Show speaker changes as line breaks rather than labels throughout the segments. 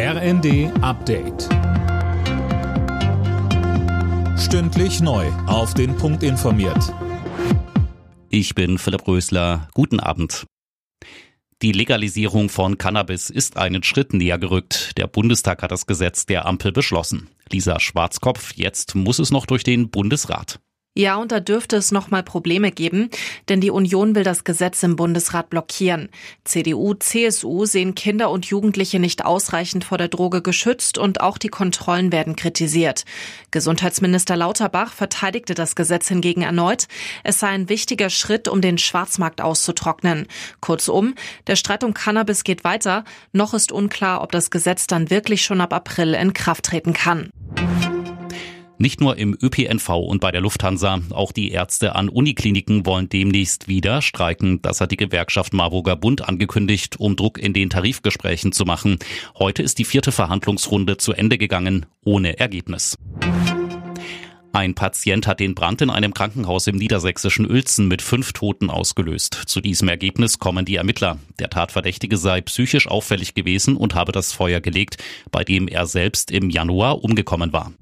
RND Update. Stündlich neu. Auf den Punkt informiert.
Ich bin Philipp Rösler. Guten Abend. Die Legalisierung von Cannabis ist einen Schritt näher gerückt. Der Bundestag hat das Gesetz der Ampel beschlossen. Lisa Schwarzkopf, jetzt muss es noch durch den Bundesrat.
Ja, und da dürfte es nochmal Probleme geben, denn die Union will das Gesetz im Bundesrat blockieren. CDU, CSU sehen Kinder und Jugendliche nicht ausreichend vor der Droge geschützt und auch die Kontrollen werden kritisiert. Gesundheitsminister Lauterbach verteidigte das Gesetz hingegen erneut. Es sei ein wichtiger Schritt, um den Schwarzmarkt auszutrocknen. Kurzum, der Streit um Cannabis geht weiter. Noch ist unklar, ob das Gesetz dann wirklich schon ab April in Kraft treten kann.
Nicht nur im ÖPNV und bei der Lufthansa, auch die Ärzte an Unikliniken wollen demnächst wieder streiken. Das hat die Gewerkschaft Marburger Bund angekündigt, um Druck in den Tarifgesprächen zu machen. Heute ist die vierte Verhandlungsrunde zu Ende gegangen, ohne Ergebnis. Ein Patient hat den Brand in einem Krankenhaus im niedersächsischen Uelzen mit fünf Toten ausgelöst. Zu diesem Ergebnis kommen die Ermittler. Der Tatverdächtige sei psychisch auffällig gewesen und habe das Feuer gelegt, bei dem er selbst im Januar umgekommen war.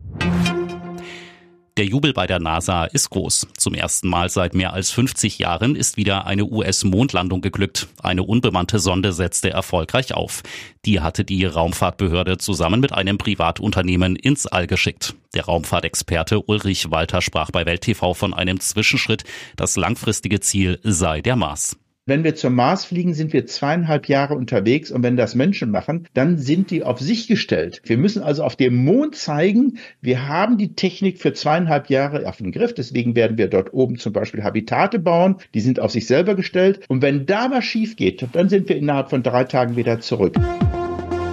Der Jubel bei der NASA ist groß. Zum ersten Mal seit mehr als 50 Jahren ist wieder eine US-Mondlandung geglückt. Eine unbemannte Sonde setzte erfolgreich auf. Die hatte die Raumfahrtbehörde zusammen mit einem Privatunternehmen ins All geschickt. Der Raumfahrtexperte Ulrich Walter sprach bei Welt TV von einem Zwischenschritt. Das langfristige Ziel sei der Mars.
Wenn wir zum Mars fliegen, sind wir zweieinhalb Jahre unterwegs und wenn das Menschen machen, dann sind die auf sich gestellt. Wir müssen also auf dem Mond zeigen, wir haben die Technik für zweieinhalb Jahre auf den Griff. Deswegen werden wir dort oben zum Beispiel Habitate bauen, die sind auf sich selber gestellt. Und wenn da was schief geht, dann sind wir innerhalb von drei Tagen wieder zurück.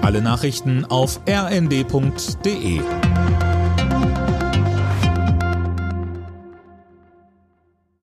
Alle Nachrichten auf rnd.de